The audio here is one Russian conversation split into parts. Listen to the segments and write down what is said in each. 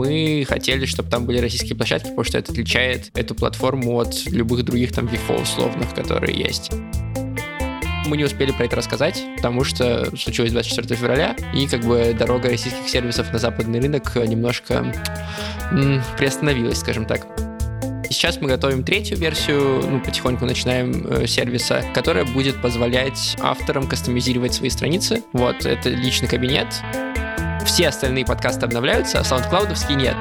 мы хотели, чтобы там были российские площадки, потому что это отличает эту платформу от любых других там вифо условных, которые есть мы не успели про это рассказать, потому что случилось 24 февраля, и как бы дорога российских сервисов на западный рынок немножко м, приостановилась, скажем так. Сейчас мы готовим третью версию, ну, потихоньку начинаем э, сервиса, которая будет позволять авторам кастомизировать свои страницы. Вот, это личный кабинет. Все остальные подкасты обновляются, а саундклаудовские нет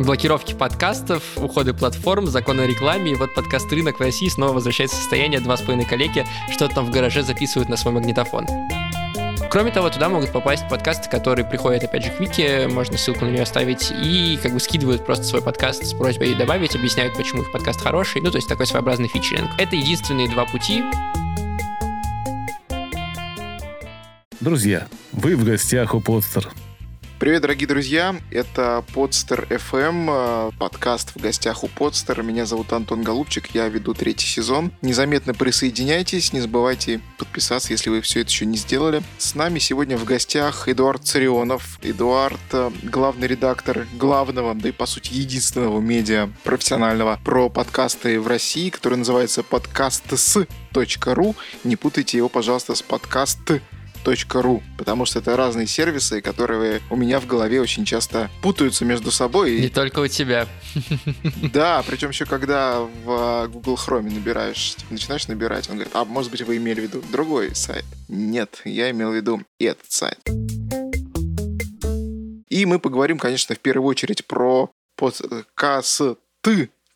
блокировки подкастов, уходы платформ, закон о рекламе, и вот подкаст «Рынок» в России снова возвращается в состояние два с половиной коллеги, что-то там в гараже записывают на свой магнитофон. Кроме того, туда могут попасть подкасты, которые приходят, опять же, к Вике, можно ссылку на нее оставить, и как бы скидывают просто свой подкаст с просьбой добавить, объясняют, почему их подкаст хороший, ну, то есть такой своеобразный фичеринг. Это единственные два пути. Друзья, вы в гостях у Подстер. Привет, дорогие друзья! Это Подстер FM, э, подкаст в гостях у Подстер. Меня зовут Антон Голубчик, я веду третий сезон. Незаметно присоединяйтесь, не забывайте подписаться, если вы все это еще не сделали. С нами сегодня в гостях Эдуард Царионов. Эдуард э, — главный редактор главного, да и по сути единственного медиа профессионального про подкасты в России, который называется подкастс.ру. Не путайте его, пожалуйста, с подкаст ру, потому что это разные сервисы, которые у меня в голове очень часто путаются между собой. Не только у тебя. Да, причем еще когда в а, Google Chrome набираешь, типа, начинаешь набирать, он говорит, а может быть вы имели в виду другой сайт? Нет, я имел в виду этот сайт. И мы поговорим, конечно, в первую очередь про подкасты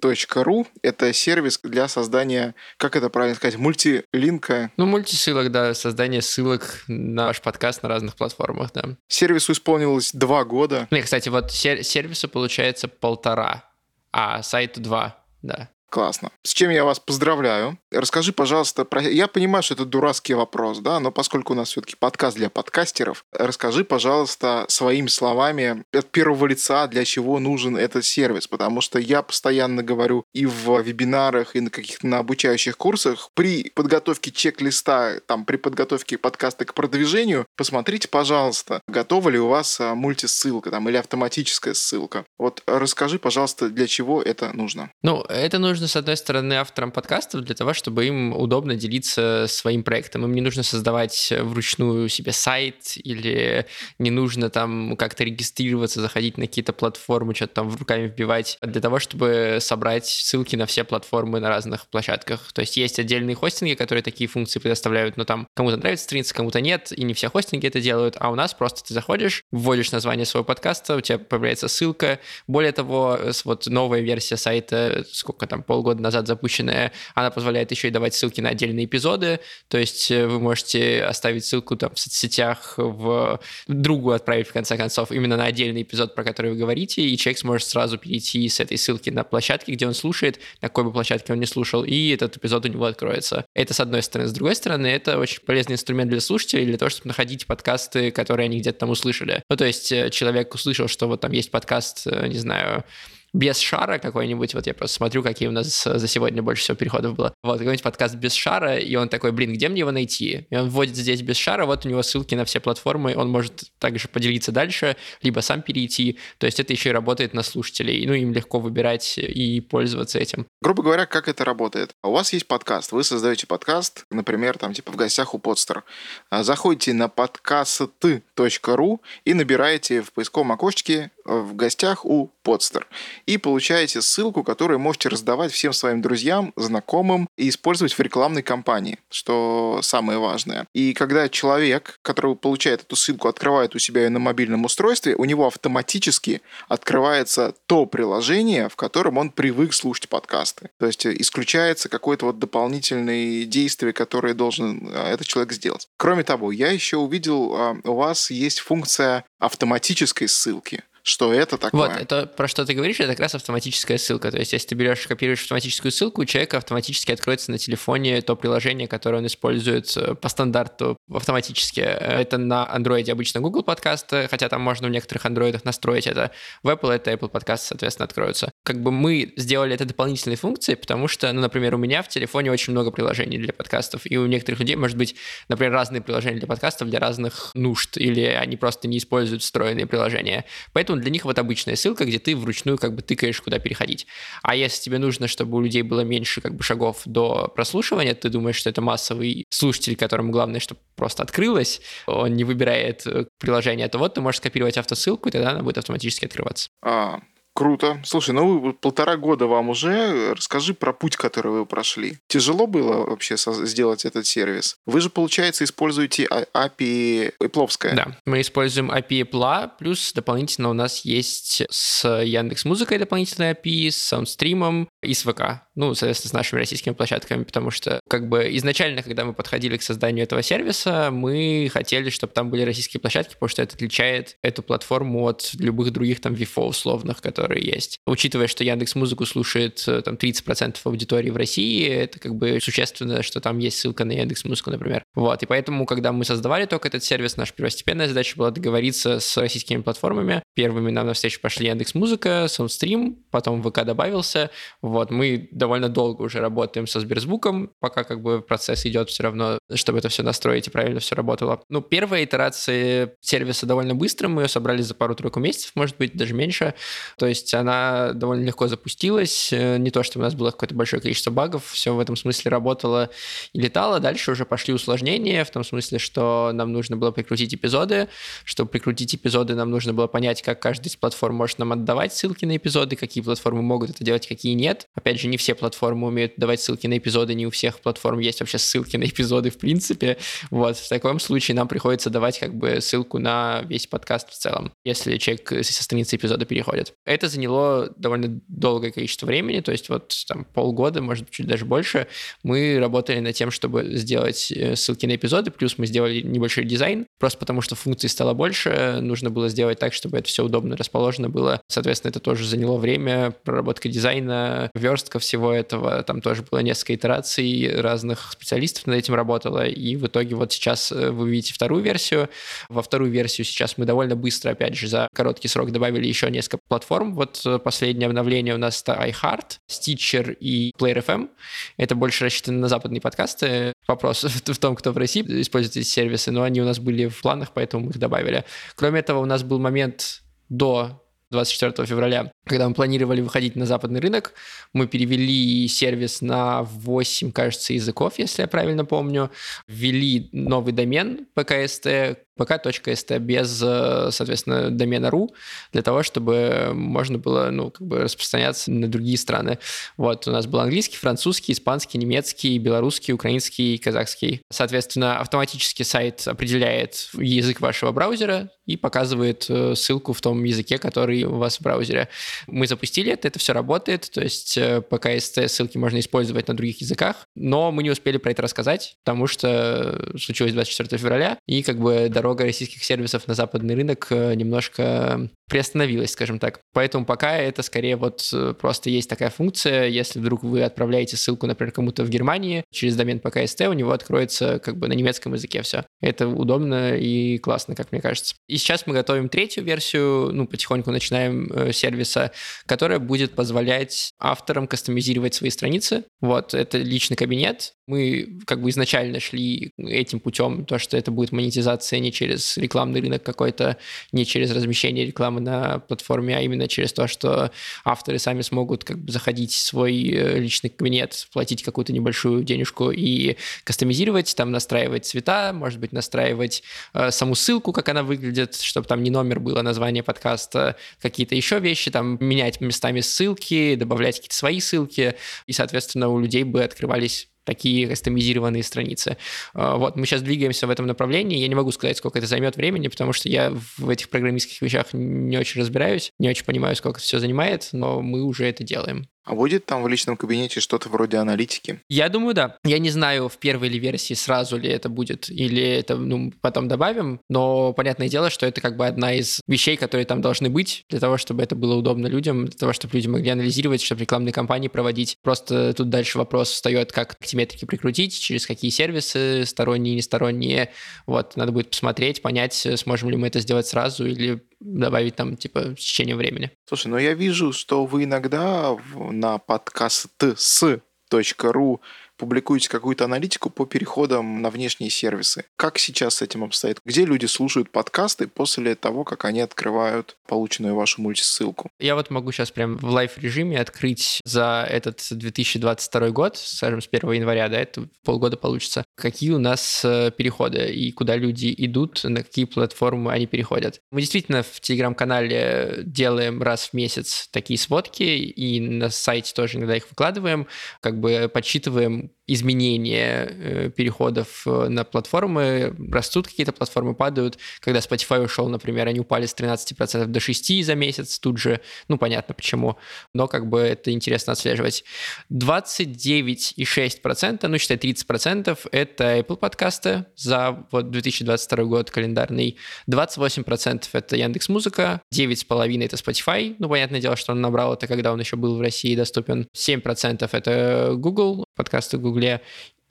.ru — это сервис для создания, как это правильно сказать, мультилинка. Ну, мультисылок, да, создание ссылок на ваш подкаст на разных платформах, да. Сервису исполнилось два года. Не, кстати, вот сервису получается полтора, а сайту два, да. Классно. С чем я вас поздравляю. Расскажи, пожалуйста, про... я понимаю, что это дурацкий вопрос, да, но поскольку у нас все-таки подкаст для подкастеров, расскажи, пожалуйста, своими словами от первого лица, для чего нужен этот сервис, потому что я постоянно говорю и в вебинарах, и на каких-то на обучающих курсах, при подготовке чек-листа, там, при подготовке подкаста к продвижению, посмотрите, пожалуйста, готова ли у вас а, мультисылка там или автоматическая ссылка. Вот расскажи, пожалуйста, для чего это нужно. Ну, это нужно с одной стороны, авторам подкастов для того, чтобы им удобно делиться своим проектом. Им не нужно создавать вручную себе сайт или не нужно там как-то регистрироваться, заходить на какие-то платформы, что-то там в руками вбивать, для того, чтобы собрать ссылки на все платформы на разных площадках. То есть есть отдельные хостинги, которые такие функции предоставляют, но там кому-то нравится страница, кому-то нет, и не все хостинги это делают, а у нас просто ты заходишь, вводишь название своего подкаста, у тебя появляется ссылка. Более того, вот новая версия сайта, сколько там, полгода назад запущенная, она позволяет еще и давать ссылки на отдельные эпизоды, то есть э, вы можете оставить ссылку там в соцсетях, в другу отправить в конце концов именно на отдельный эпизод, про который вы говорите, и человек сможет сразу перейти с этой ссылки на площадке, где он слушает, на какой бы площадке он не слушал, и этот эпизод у него откроется. Это с одной стороны. С другой стороны, это очень полезный инструмент для слушателей, для того, чтобы находить подкасты, которые они где-то там услышали. Ну, то есть э, человек услышал, что вот там есть подкаст, э, не знаю, без шара какой-нибудь, вот я просто смотрю, какие у нас за сегодня больше всего переходов было. Вот, какой-нибудь подкаст без шара, и он такой, блин, где мне его найти? И он вводит здесь без шара, вот у него ссылки на все платформы, он может также поделиться дальше, либо сам перейти. То есть это еще и работает на слушателей, ну, им легко выбирать и пользоваться этим. Грубо говоря, как это работает? У вас есть подкаст, вы создаете подкаст, например, там, типа, в гостях у подстер. А, заходите на подкасты.ру и набираете в поисковом окошечке э, в гостях у подстер и получаете ссылку, которую можете раздавать всем своим друзьям, знакомым и использовать в рекламной кампании, что самое важное. И когда человек, который получает эту ссылку, открывает у себя ее на мобильном устройстве, у него автоматически открывается то приложение, в котором он привык слушать подкасты. То есть исключается какое-то вот дополнительное действие, которое должен а, этот человек сделать. Кроме того, я еще увидел, а, у вас есть функция автоматической ссылки что это такое. Вот, это про что ты говоришь, это как раз автоматическая ссылка. То есть, если ты берешь, копируешь автоматическую ссылку, у человека автоматически откроется на телефоне то приложение, которое он использует э, по стандарту автоматически. Это на Android обычно Google подкасты, хотя там можно в некоторых андроидах настроить это. В Apple это Apple подкасты, соответственно, откроются. Как бы мы сделали это дополнительной функцией, потому что, ну, например, у меня в телефоне очень много приложений для подкастов, и у некоторых людей, может быть, например, разные приложения для подкастов для разных нужд, или они просто не используют встроенные приложения. Поэтому для них вот обычная ссылка, где ты вручную как бы тыкаешь, куда переходить. А если тебе нужно, чтобы у людей было меньше как бы шагов до прослушивания, ты думаешь, что это массовый слушатель, которому главное, чтобы просто открылось, он не выбирает э, приложение, то вот ты можешь скопировать автосылку, и тогда она будет автоматически открываться. А, Круто. Слушай, ну вы полтора года вам уже. Расскажи про путь, который вы прошли. Тяжело было вообще сделать этот сервис? Вы же, получается, используете API Apple. Да, мы используем API Apple, плюс дополнительно у нас есть с Яндекс Музыкой дополнительная API, с SoundStream и с ВК. Ну, соответственно, с нашими российскими площадками, потому что как бы изначально, когда мы подходили к созданию этого сервиса, мы хотели, чтобы там были российские площадки, потому что это отличает эту платформу от любых других там VFO условных, которые есть. Учитывая, что Яндекс Музыку слушает э, там 30% аудитории в России, это как бы существенно, что там есть ссылка на Яндекс Музыку, например. Вот, и поэтому, когда мы создавали только этот сервис, наша первостепенная задача была договориться с российскими платформами. Первыми нам на встречу пошли Яндекс Музыка, Soundstream, потом ВК добавился. Вот, мы довольно долго уже работаем со Сберзвуком, пока как бы процесс идет все равно, чтобы это все настроить и правильно все работало. Ну, первая итерация сервиса довольно быстро, мы ее собрали за пару-тройку месяцев, может быть, даже меньше. То есть она довольно легко запустилась. Э, не то, что у нас было какое-то большое количество багов, все в этом смысле работало и летало. Дальше уже пошли усложнения, в том смысле, что нам нужно было прикрутить эпизоды. Чтобы прикрутить эпизоды, нам нужно было понять, как каждая из платформ может нам отдавать ссылки на эпизоды, какие платформы могут это делать, какие нет. Опять же, не все платформы умеют давать ссылки на эпизоды, не у всех платформ есть вообще ссылки на эпизоды в принципе. Вот, в таком случае нам приходится давать как бы ссылку на весь подкаст в целом, если человек со страницы эпизода переходит. Это заняло довольно долгое количество времени, то есть вот там полгода, может чуть даже больше, мы работали над тем, чтобы сделать э, ссылки на эпизоды, плюс мы сделали небольшой дизайн, просто потому что функций стало больше, нужно было сделать так, чтобы это все удобно расположено было. Соответственно, это тоже заняло время, проработка дизайна, верстка всего этого, там тоже было несколько итераций, разных специалистов над этим работало, и в итоге вот сейчас э, вы видите вторую версию. Во вторую версию сейчас мы довольно быстро, опять же, за короткий срок добавили еще несколько платформ. Вот э, последнее обновление у нас это iHeart, Stitcher и Player FM. Это больше рассчитано на западные подкасты. Вопрос в том, кто в России использует эти сервисы, но они у нас были в планах, поэтому мы их добавили. Кроме этого, у нас был момент до 24 февраля, когда мы планировали выходить на западный рынок, мы перевели сервис на 8, кажется, языков, если я правильно помню, ввели новый домен PKST, pk.st без, э, соответственно, домена .ru для того, чтобы можно было, ну, как бы распространяться на другие страны. Вот, у нас был английский, французский, испанский, немецкий, белорусский, украинский, казахский. Соответственно, автоматически сайт определяет язык вашего браузера и показывает э, ссылку в том языке, который у вас в браузере. Мы запустили это, это все работает, то есть э, PKST ссылки можно использовать на других языках, но мы не успели про это рассказать, потому что случилось 24 февраля, и как бы дорога российских сервисов на западный рынок э, немножко приостановилась, скажем так. Поэтому пока это скорее вот э, просто есть такая функция, если вдруг вы отправляете ссылку, например, кому-то в Германии через домен PKST, у него откроется как бы на немецком языке все. Это удобно и классно, как мне кажется. И сейчас мы готовим третью версию, ну, потихоньку начинаем э, сервиса, которая будет позволять авторам кастомизировать свои страницы. Вот, это личный кабинет. Мы как бы изначально шли этим путем, то, что это будет монетизация не через рекламный рынок какой-то, не через размещение рекламы на платформе, а именно через то, что авторы сами смогут как бы заходить в свой э, личный кабинет, платить какую-то небольшую денежку и кастомизировать, там настраивать цвета, может быть, настраивать э, саму ссылку, как она выглядит, чтобы там не номер было, название подкаста, какие-то еще вещи, там менять местами ссылки, добавлять какие-то свои ссылки, и, соответственно, у людей бы открывались такие кастомизированные страницы. А, вот, мы сейчас двигаемся в этом направлении. Я не могу сказать, сколько это займет времени, потому что я в этих программистских вещах не очень разбираюсь, не очень понимаю, сколько это все занимает, но мы уже это делаем. А будет там в личном кабинете что-то вроде аналитики? Я думаю, да. Я не знаю, в первой ли версии сразу ли это будет, или это ну, потом добавим, но понятное дело, что это как бы одна из вещей, которые там должны быть для того, чтобы это было удобно людям, для того, чтобы люди могли анализировать, чтобы рекламные кампании проводить. Просто тут дальше вопрос встает, как эти метрики прикрутить, через какие сервисы, сторонние, несторонние. Вот, надо будет посмотреть, понять, сможем ли мы это сделать сразу или добавить там, типа, в течение времени. Слушай, ну я вижу, что вы иногда на podcasts.ru публикуете какую-то аналитику по переходам на внешние сервисы. Как сейчас с этим обстоит? Где люди слушают подкасты после того, как они открывают полученную вашу мультисылку? Я вот могу сейчас прям в live-режиме открыть за этот 2022 год, скажем, с 1 января, да, это полгода получится, какие у нас э, переходы и куда люди идут, на какие платформы они переходят. Мы действительно в Телеграм-канале делаем раз в месяц такие сводки, и на сайте тоже иногда их выкладываем, как бы подсчитываем, изменения э, переходов э, на платформы, растут какие-то платформы, падают. Когда Spotify ушел, например, они упали с 13% до 6% за месяц тут же. Ну, понятно почему, но как бы это интересно отслеживать. 29,6%, ну, считай 30% это Apple подкасты за вот 2022 год календарный. 28% это Яндекс Музыка, 9,5% это Spotify. Ну, понятное дело, что он набрал это, когда он еще был в России доступен. 7% это Google, подкасты Google Гугле.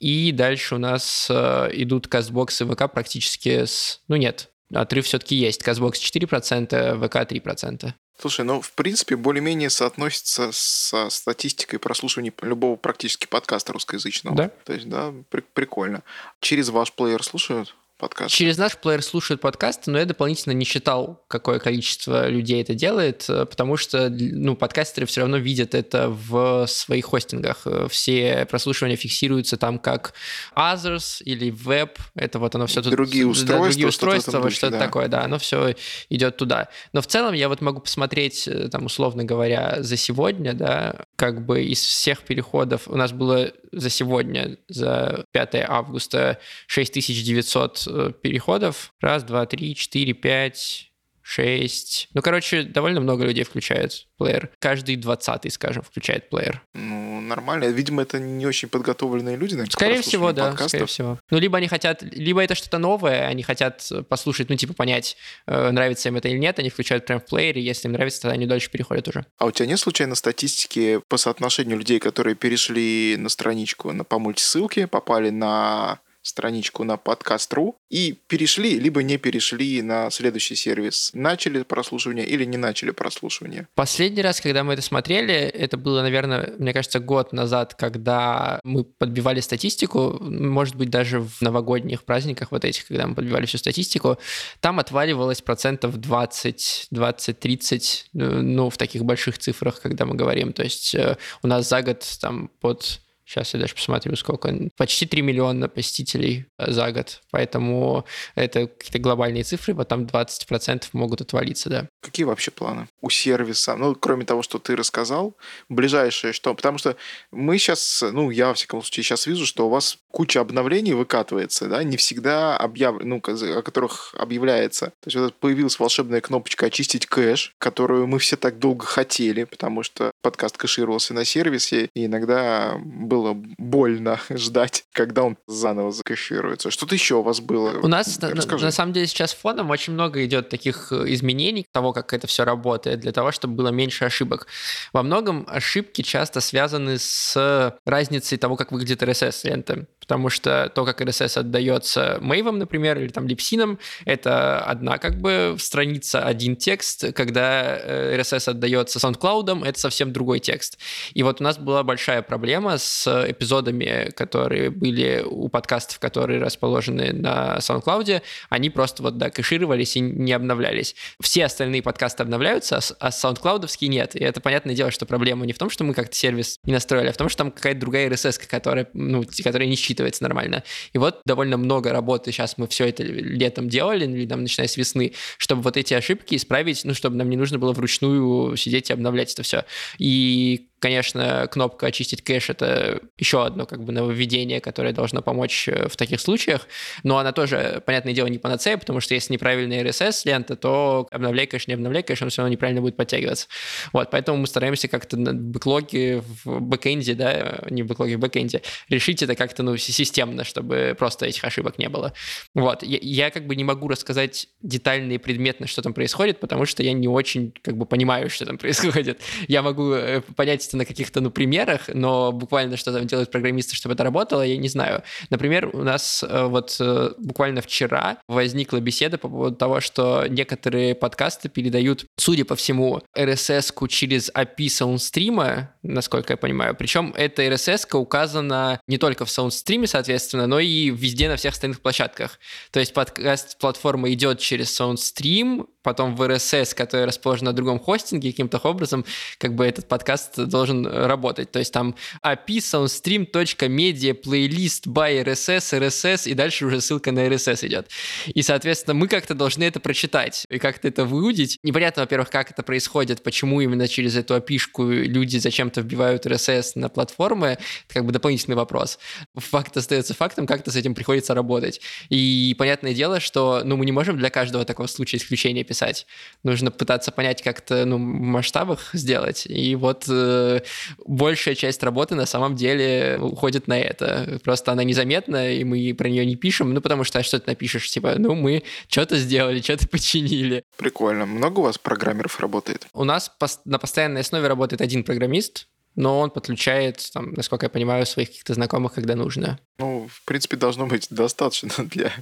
И дальше у нас э, идут и ВК практически с... Ну нет, отрыв все-таки есть. CastBox 4%, ВК 3%. Слушай, ну, в принципе, более-менее соотносится со статистикой прослушивания любого практически подкаста русскоязычного. Да. То есть, да, при- прикольно. Через ваш плеер слушают? Подкасты? Через наш плеер слушают подкасты, но я дополнительно не считал, какое количество людей это делает, э, потому что ну, подкастеры все равно видят это в своих хостингах. Э, все прослушивания фиксируются там как others или веб. Это вот оно все тут... Другие устройства. Да, другие устройства, что-то, вот что-то да. такое, да. Оно все идет туда. Но в целом я вот могу посмотреть, э, там, условно говоря, за сегодня, да, как бы из всех переходов у нас было за сегодня, за 5 августа 6900 Э, переходов. Раз, два, три, четыре, пять, шесть. Ну, короче, довольно много людей включают плеер. Каждый двадцатый, скажем, включает плеер. Ну, нормально. Видимо, это не очень подготовленные люди, наверное, Скорее всего, да, подкастов. скорее всего. Ну, либо они хотят, либо это что-то новое, они хотят послушать, ну, типа, понять, э, нравится им это или нет, они включают прям в плеере, если им нравится, тогда они дальше переходят уже. А у тебя нет случайно статистики по соотношению людей, которые перешли на страничку на, по мультисылке, попали на страничку на подкаст.ру и перешли, либо не перешли на следующий сервис. Начали прослушивание или не начали прослушивание. Последний раз, когда мы это смотрели, это было, наверное, мне кажется, год назад, когда мы подбивали статистику, может быть, даже в новогодних праздниках вот этих, когда мы подбивали всю статистику, там отваливалось процентов 20, 20, 30, ну, в таких больших цифрах, когда мы говорим. То есть э, у нас за год там под Сейчас я даже посмотрю, сколько. Почти 3 миллиона посетителей э, за год. Поэтому это какие-то глобальные цифры, потом 20% могут отвалиться, да. Какие вообще планы у сервиса? Ну, кроме того, что ты рассказал, ближайшее что? Потому что мы сейчас, ну, я, во всяком случае, сейчас вижу, что у вас куча обновлений выкатывается, да, не всегда объяв... ну, о которых объявляется. То есть вот появилась волшебная кнопочка «Очистить кэш», которую мы все так долго хотели, потому что подкаст кэшировался на сервисе, и иногда было больно ждать, когда он заново закэшируется. Что-то еще у вас было? У нас, на, на самом деле, сейчас фоном очень много идет таких э, изменений того, как это все работает, для того, чтобы было меньше ошибок. Во многом ошибки часто связаны с разницей того, как выглядит RSS-лента потому что то, как RSS отдается мейвом, например, или там липсином, это одна как бы страница, один текст, когда э, RSS отдается SoundCloud, это совсем другой текст. И вот у нас была большая проблема с эпизодами, которые были у подкастов, которые расположены на SoundCloud, они просто вот, да, кэшировались и не обновлялись. Все остальные подкасты обновляются, а SoundCloud нет. И это понятное дело, что проблема не в том, что мы как-то сервис не настроили, а в том, что там какая-то другая RSS, которая, ну, которая не считывается нормально. И вот довольно много работы сейчас мы все это летом делали, или там, начиная с весны, чтобы вот эти ошибки исправить, ну, чтобы нам не нужно было вручную сидеть и обновлять это все. И Конечно, кнопка «Очистить кэш» — это еще одно как бы нововведение, которое должно помочь э, в таких случаях, но она тоже, понятное дело, не панацея, потому что если неправильная RSS-лента, то обновляй кэш, не обновляй кэш, он все равно неправильно будет подтягиваться. Вот, поэтому мы стараемся как-то на бэклоге в бэкэнде, да, не в бэклоге, в бэкэнде, решить это как-то, ну, системно, чтобы просто этих ошибок не было. Вот, я, я как бы не могу рассказать детально и предметно, что там происходит, потому что я не очень как бы понимаю, что там происходит. Я могу э, понять это на каких-то, ну, примерах, но буквально что там делают программисты, чтобы это работало, я не знаю. Например, у нас э, вот э, буквально вчера возникла беседа по поводу того, что некоторые подкасты передают, судя по всему, RSS-ку через API SoundStream, насколько я понимаю. Причем эта RSS-ка указана не только в SoundStream, соответственно, но и везде на всех остальных площадках. То есть подкаст-платформа идет через SoundStream, потом в RSS, который расположен на другом хостинге, каким-то образом как бы этот подкаст должен работать. То есть там API soundstream.media playlist by RSS, RSS, и дальше уже ссылка на RSS идет. И, соответственно, мы как-то должны это прочитать и как-то это выудить. Непонятно, во-первых, как это происходит, почему именно через эту api люди зачем-то вбивают RSS на платформы, это как бы дополнительный вопрос. Факт остается фактом, как-то с этим приходится работать. И понятное дело, что ну, мы не можем для каждого такого случая исключения писать. Нужно пытаться понять, как это ну, в масштабах сделать. И вот э, большая часть работы на самом деле уходит на это. Просто она незаметна, и мы про нее не пишем, ну, потому что а что ты напишешь? Типа, ну, мы что-то сделали, что-то починили. Прикольно. Много у вас программеров работает? У нас на постоянной основе работает один программист, но он подключает, там, насколько я понимаю, своих каких-то знакомых, когда нужно. Ну, в принципе, должно быть достаточно для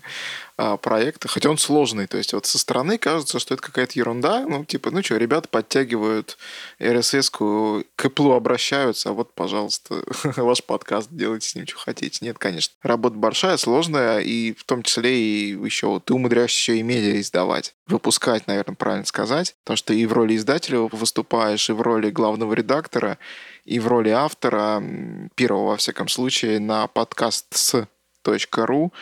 а, проекта, хотя он сложный. То есть вот со стороны кажется, что это какая-то ерунда. Ну, типа, ну что, ребята подтягивают RSS-ку, к Apple обращаются, а вот, пожалуйста, ваш подкаст, делайте с ним, что хотите. Нет, конечно. Работа большая, сложная, и в том числе и еще ты умудряешься еще и медиа издавать. Выпускать, наверное, правильно сказать. Потому что и в роли издателя выступаешь, и в роли главного редактора, и в роли автора, первого, во всяком случае, на подкаст .ру,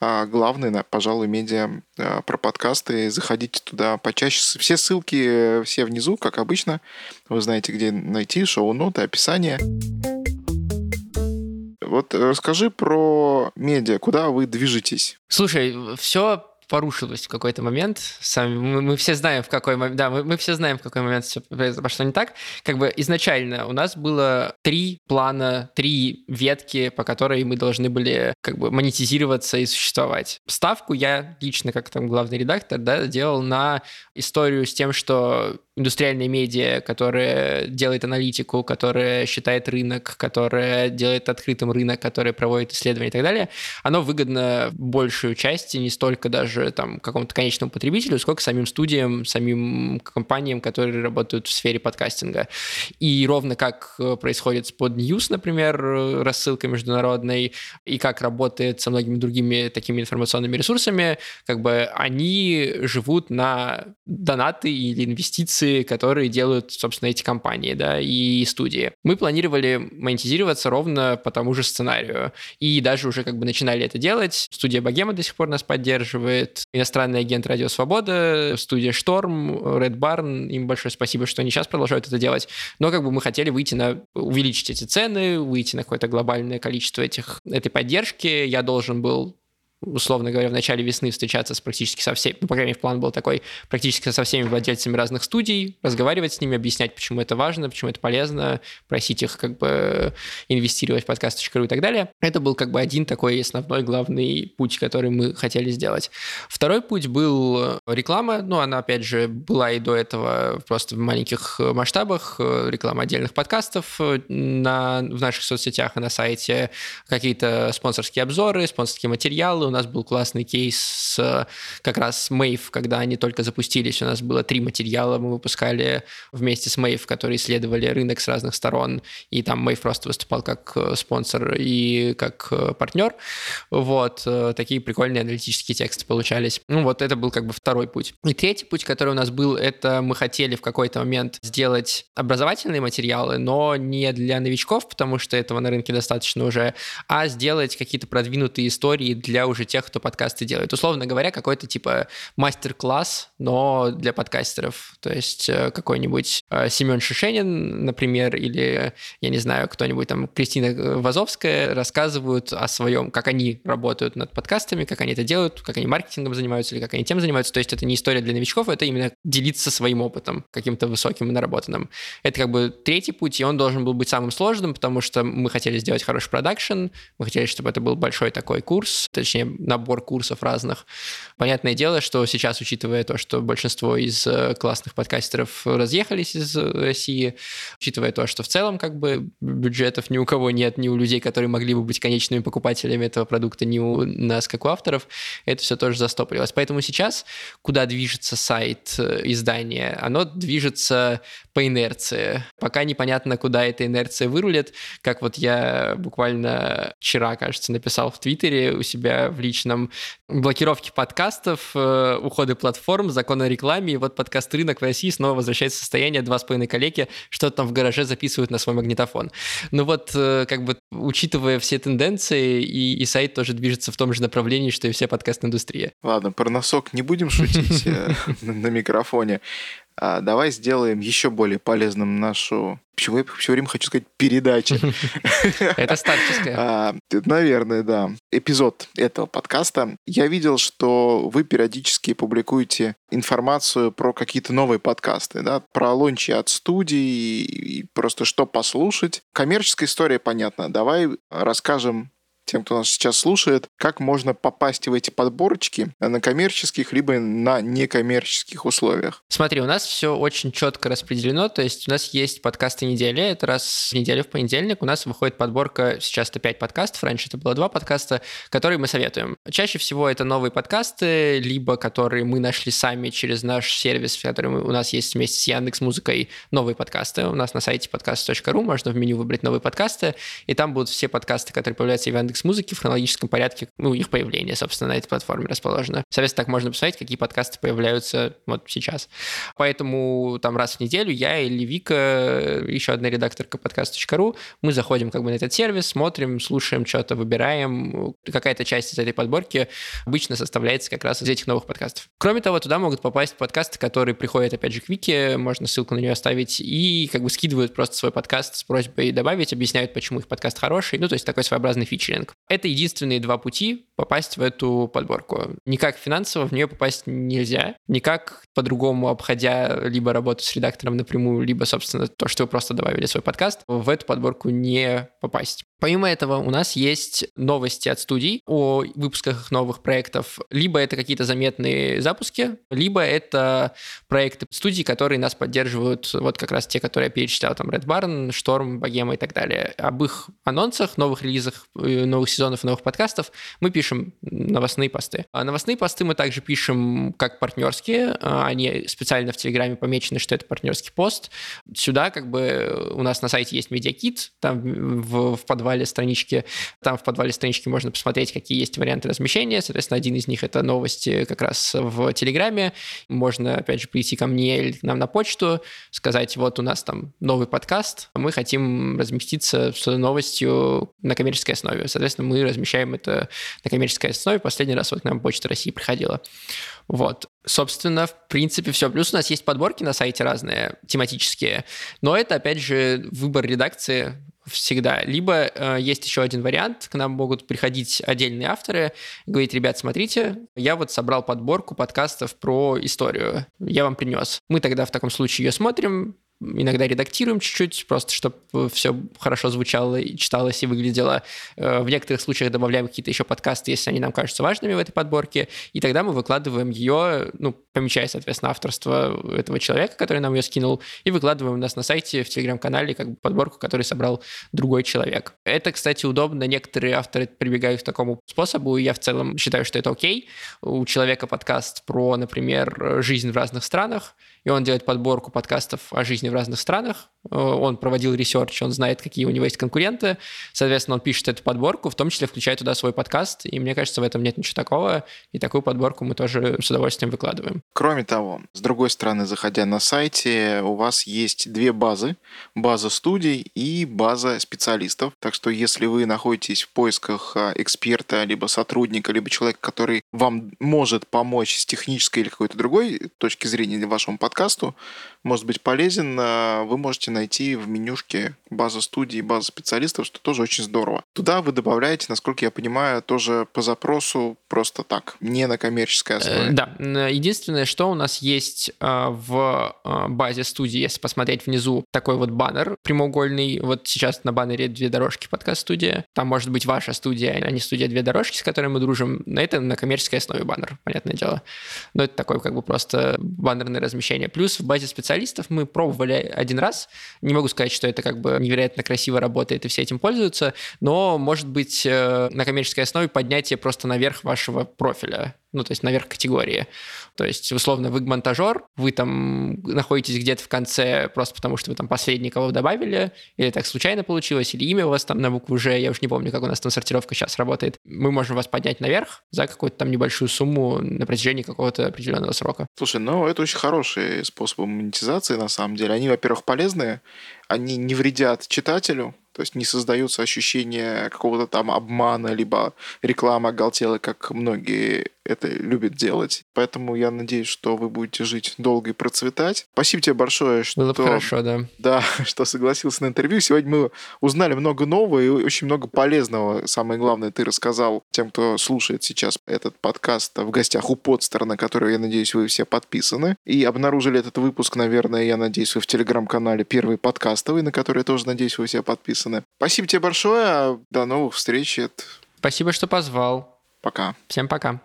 а главный, пожалуй, медиа а, про подкасты. Заходите туда почаще. Все ссылки все внизу, как обычно. Вы знаете, где найти шоу-ноты, описание. Вот расскажи про медиа, куда вы движетесь. Слушай, все порушилось в какой-то момент. Сами, мы, мы все знаем, в какой момент, да, мы, мы все знаем, в какой момент все пошло не так. Как бы изначально у нас было три плана, три ветки, по которой мы должны были как бы монетизироваться и существовать. Ставку я лично, как там главный редактор, да, делал на историю с тем, что индустриальные медиа, которая делает аналитику, которая считает рынок, которая делает открытым рынок, которая проводит исследования и так далее, оно выгодно большую части, не столько даже там какому-то конечному потребителю, сколько самим студиям, самим компаниям, которые работают в сфере подкастинга. И ровно как э, происходит с Pod News, например, рассылка международной, и как работает со многими другими такими информационными ресурсами, как бы они живут на донаты или инвестиции продукции, которые делают, собственно, эти компании, да, и студии. Мы планировали монетизироваться ровно по тому же сценарию. И даже уже как бы начинали это делать. Студия Богема до сих пор нас поддерживает. Иностранный агент Радио Свобода, студия Шторм, Red Barn. Им большое спасибо, что они сейчас продолжают это делать. Но как бы мы хотели выйти на... увеличить эти цены, выйти на какое-то глобальное количество этих, этой поддержки. Я должен был условно говоря, в начале весны встречаться с практически со всеми, ну, по крайней мере, план был такой, практически со всеми владельцами разных студий, разговаривать с ними, объяснять, почему это важно, почему это полезно, просить их как бы инвестировать в подкаст.ру и так далее. Это был как бы один такой основной главный путь, который мы хотели сделать. Второй путь был реклама, ну, она, опять же, была и до этого просто в маленьких масштабах, реклама отдельных подкастов на, в наших соцсетях и на сайте, какие-то спонсорские обзоры, спонсорские материалы, у нас был классный кейс с как раз Мэйв, когда они только запустились. У нас было три материала, мы выпускали вместе с Мэйв, которые исследовали рынок с разных сторон, и там Мэйв просто выступал как э, спонсор и как э, партнер. Вот, э, такие прикольные аналитические тексты получались. Ну вот, это был как бы второй путь. И третий путь, который у нас был, это мы хотели в какой-то момент сделать образовательные материалы, но не для новичков, потому что этого на рынке достаточно уже, а сделать какие-то продвинутые истории для уже уже тех, кто подкасты делает. Условно говоря, какой-то типа мастер-класс, но для подкастеров. То есть э, какой-нибудь э, Семен Шишенин, например, или, я не знаю, кто-нибудь там, Кристина Вазовская рассказывают о своем, как они работают над подкастами, как они это делают, как они маркетингом занимаются или как они тем занимаются. То есть это не история для новичков, это именно делиться своим опытом, каким-то высоким и наработанным. Это как бы третий путь, и он должен был быть самым сложным, потому что мы хотели сделать хороший продакшн, мы хотели, чтобы это был большой такой курс, точнее, набор курсов разных. Понятное дело, что сейчас, учитывая то, что большинство из э, классных подкастеров разъехались из России, учитывая то, что в целом как бы бюджетов ни у кого нет, ни у людей, которые могли бы быть конечными покупателями этого продукта, ни у нас, как у авторов, это все тоже застопорилось. Поэтому сейчас, куда движется сайт э, издания, оно движется по инерции. Пока непонятно, куда эта инерция вырулит. Как вот я буквально вчера, кажется, написал в Твиттере у себя в личном блокировки подкастов, э, уходы платформ, закон о рекламе, и вот подкаст «Рынок» в России снова возвращается в состояние два с половиной коллеги, что-то там в гараже записывают на свой магнитофон. Ну вот, э, как бы, учитывая все тенденции, и, и сайт тоже движется в том же направлении, что и вся подкаст-индустрия. Ладно, про носок не будем шутить э, на микрофоне. А давай сделаем еще более полезным нашу... Почему я все время хочу сказать передачу? Это старческая. А, наверное, да. Эпизод этого подкаста. Я видел, что вы периодически публикуете информацию про какие-то новые подкасты, да, про лончи от студий и просто что послушать. Коммерческая история понятна. Давай расскажем тем, кто нас сейчас слушает, как можно попасть в эти подборочки на коммерческих либо на некоммерческих условиях. Смотри, у нас все очень четко распределено, то есть у нас есть подкасты недели, это раз в неделю в понедельник у нас выходит подборка, сейчас это 5 подкастов, раньше это было 2 подкаста, которые мы советуем. Чаще всего это новые подкасты, либо которые мы нашли сами через наш сервис, который у нас есть вместе с Яндекс Музыкой, новые подкасты. У нас на сайте podcast.ru можно в меню выбрать новые подкасты, и там будут все подкасты, которые появляются в Яндекс Яндекс Музыки в хронологическом порядке, ну, их появление, собственно, на этой платформе расположено. Соответственно, так можно посмотреть, какие подкасты появляются вот сейчас. Поэтому там раз в неделю я или Вика, еще одна редакторка подкаст.ру, мы заходим как бы на этот сервис, смотрим, слушаем что-то, выбираем. Какая-то часть из этой подборки обычно составляется как раз из этих новых подкастов. Кроме того, туда могут попасть подкасты, которые приходят, опять же, к Вике, можно ссылку на нее оставить, и как бы скидывают просто свой подкаст с просьбой добавить, объясняют, почему их подкаст хороший, ну, то есть такой своеобразный фичеринг Это единственные два пути попасть в эту подборку. Никак финансово в нее попасть нельзя, никак по-другому обходя либо работу с редактором напрямую, либо, собственно, то, что вы просто добавили свой подкаст, в эту подборку не попасть. Помимо этого, у нас есть новости от студий о выпусках новых проектов. Либо это какие-то заметные запуски, либо это проекты студий, которые нас поддерживают, вот как раз те, которые я перечислял, там Red Barn, Storm, Богема и так далее. Об их анонсах, новых релизах, э, новых сезонов, новых подкастов мы пишем новостные посты. А новостные посты мы также пишем как партнерские, а они специально в Телеграме помечены, что это партнерский пост. Сюда как бы у нас на сайте есть медиакит, там в, в подвале странички. Там в подвале странички можно посмотреть, какие есть варианты размещения. Соответственно, один из них это новости как раз в Телеграме. Можно, опять же, прийти ко мне или к нам на почту, сказать, вот у нас там новый подкаст, мы хотим разместиться с новостью на коммерческой основе. Соответственно, мы размещаем это на коммерческой основе. Последний раз вот к нам Почта России приходила. Вот. Собственно, в принципе, все. Плюс у нас есть подборки на сайте разные, тематические. Но это, опять же, выбор редакции всегда. Либо э, есть еще один вариант, к нам могут приходить отдельные авторы, говорить, ребят, смотрите, я вот собрал подборку подкастов про историю, я вам принес. Мы тогда в таком случае ее смотрим, иногда редактируем чуть-чуть, просто чтобы все хорошо звучало и читалось и выглядело. Э, в некоторых случаях добавляем какие-то еще подкасты, если они нам кажутся важными в этой подборке, и тогда мы выкладываем ее, ну, помечая, соответственно, авторство этого человека, который нам ее скинул, и выкладываем у нас на сайте, в телеграм-канале, как бы подборку, который собрал другой человек. Это, кстати, удобно. Некоторые авторы прибегают к такому способу, и я в целом считаю, что это окей. У человека подкаст про, например, жизнь в разных странах, и он делает подборку подкастов о жизни в разных странах. Э, он проводил research, он знает, какие у него есть конкуренты. Соответственно, он пишет эту подборку, в том числе включая туда свой подкаст. И мне кажется, в этом нет ничего такого. И такую подборку мы тоже с удовольствием выкладываем. Кроме того, с другой стороны, заходя на сайте, у вас есть две базы. База студий и база специалистов. Так что если вы находитесь в поисках а, эксперта, либо сотрудника, либо человека, который вам может помочь с технической или какой-то другой точки зрения вашему подкасту, может быть полезен, а, вы можете найти в менюшке база студии, база специалистов, что тоже очень здорово. Туда вы добавляете, насколько я понимаю, тоже по запросу просто так, не на коммерческой э, основе. Да, единственное, что у нас есть а, в базе студии, если посмотреть внизу, такой вот баннер прямоугольный. Вот сейчас на баннере две дорожки подкаст-студия. Там может быть ваша студия, а не студия две дорожки, с которой мы дружим. На это на коммерческой основе баннер, понятное дело. Но это такое как бы просто баннерное размещение. Плюс в базе специалистов мы пробовали один раз. Не могу сказать, что это как бы невероятно красиво работает и все этим пользуются, но может быть э, на коммерческой основе поднятие просто наверх вашего профиля ну, то есть наверх категории. То есть, условно, вы монтажер, вы там находитесь где-то в конце просто потому, что вы там последний кого добавили, или так случайно получилось, или имя у вас там на букву «Ж», я уж не помню, как у нас там сортировка сейчас работает. Мы можем вас поднять наверх за какую-то там небольшую сумму на протяжении какого-то определенного срока. Слушай, ну, это очень хорошие способы монетизации, на самом деле. Они, во-первых, полезные, они не вредят читателю, то есть не создается ощущение какого-то там обмана, либо рекламы оголтелой, как многие это любят делать. Поэтому я надеюсь, что вы будете жить долго и процветать. Спасибо тебе большое, что... Было бы хорошо, да. Да, что согласился на интервью. Сегодня мы узнали много нового и очень много полезного. Самое главное, ты рассказал тем, кто слушает сейчас этот подкаст в гостях у Подстера, на который, я надеюсь, вы все подписаны. И обнаружили этот выпуск, наверное, я надеюсь, вы в телеграм-канале «Первый подкастовый», на который тоже, надеюсь, вы все подписаны. Спасибо тебе большое. До новых встреч. Спасибо, что позвал. Пока. Всем пока.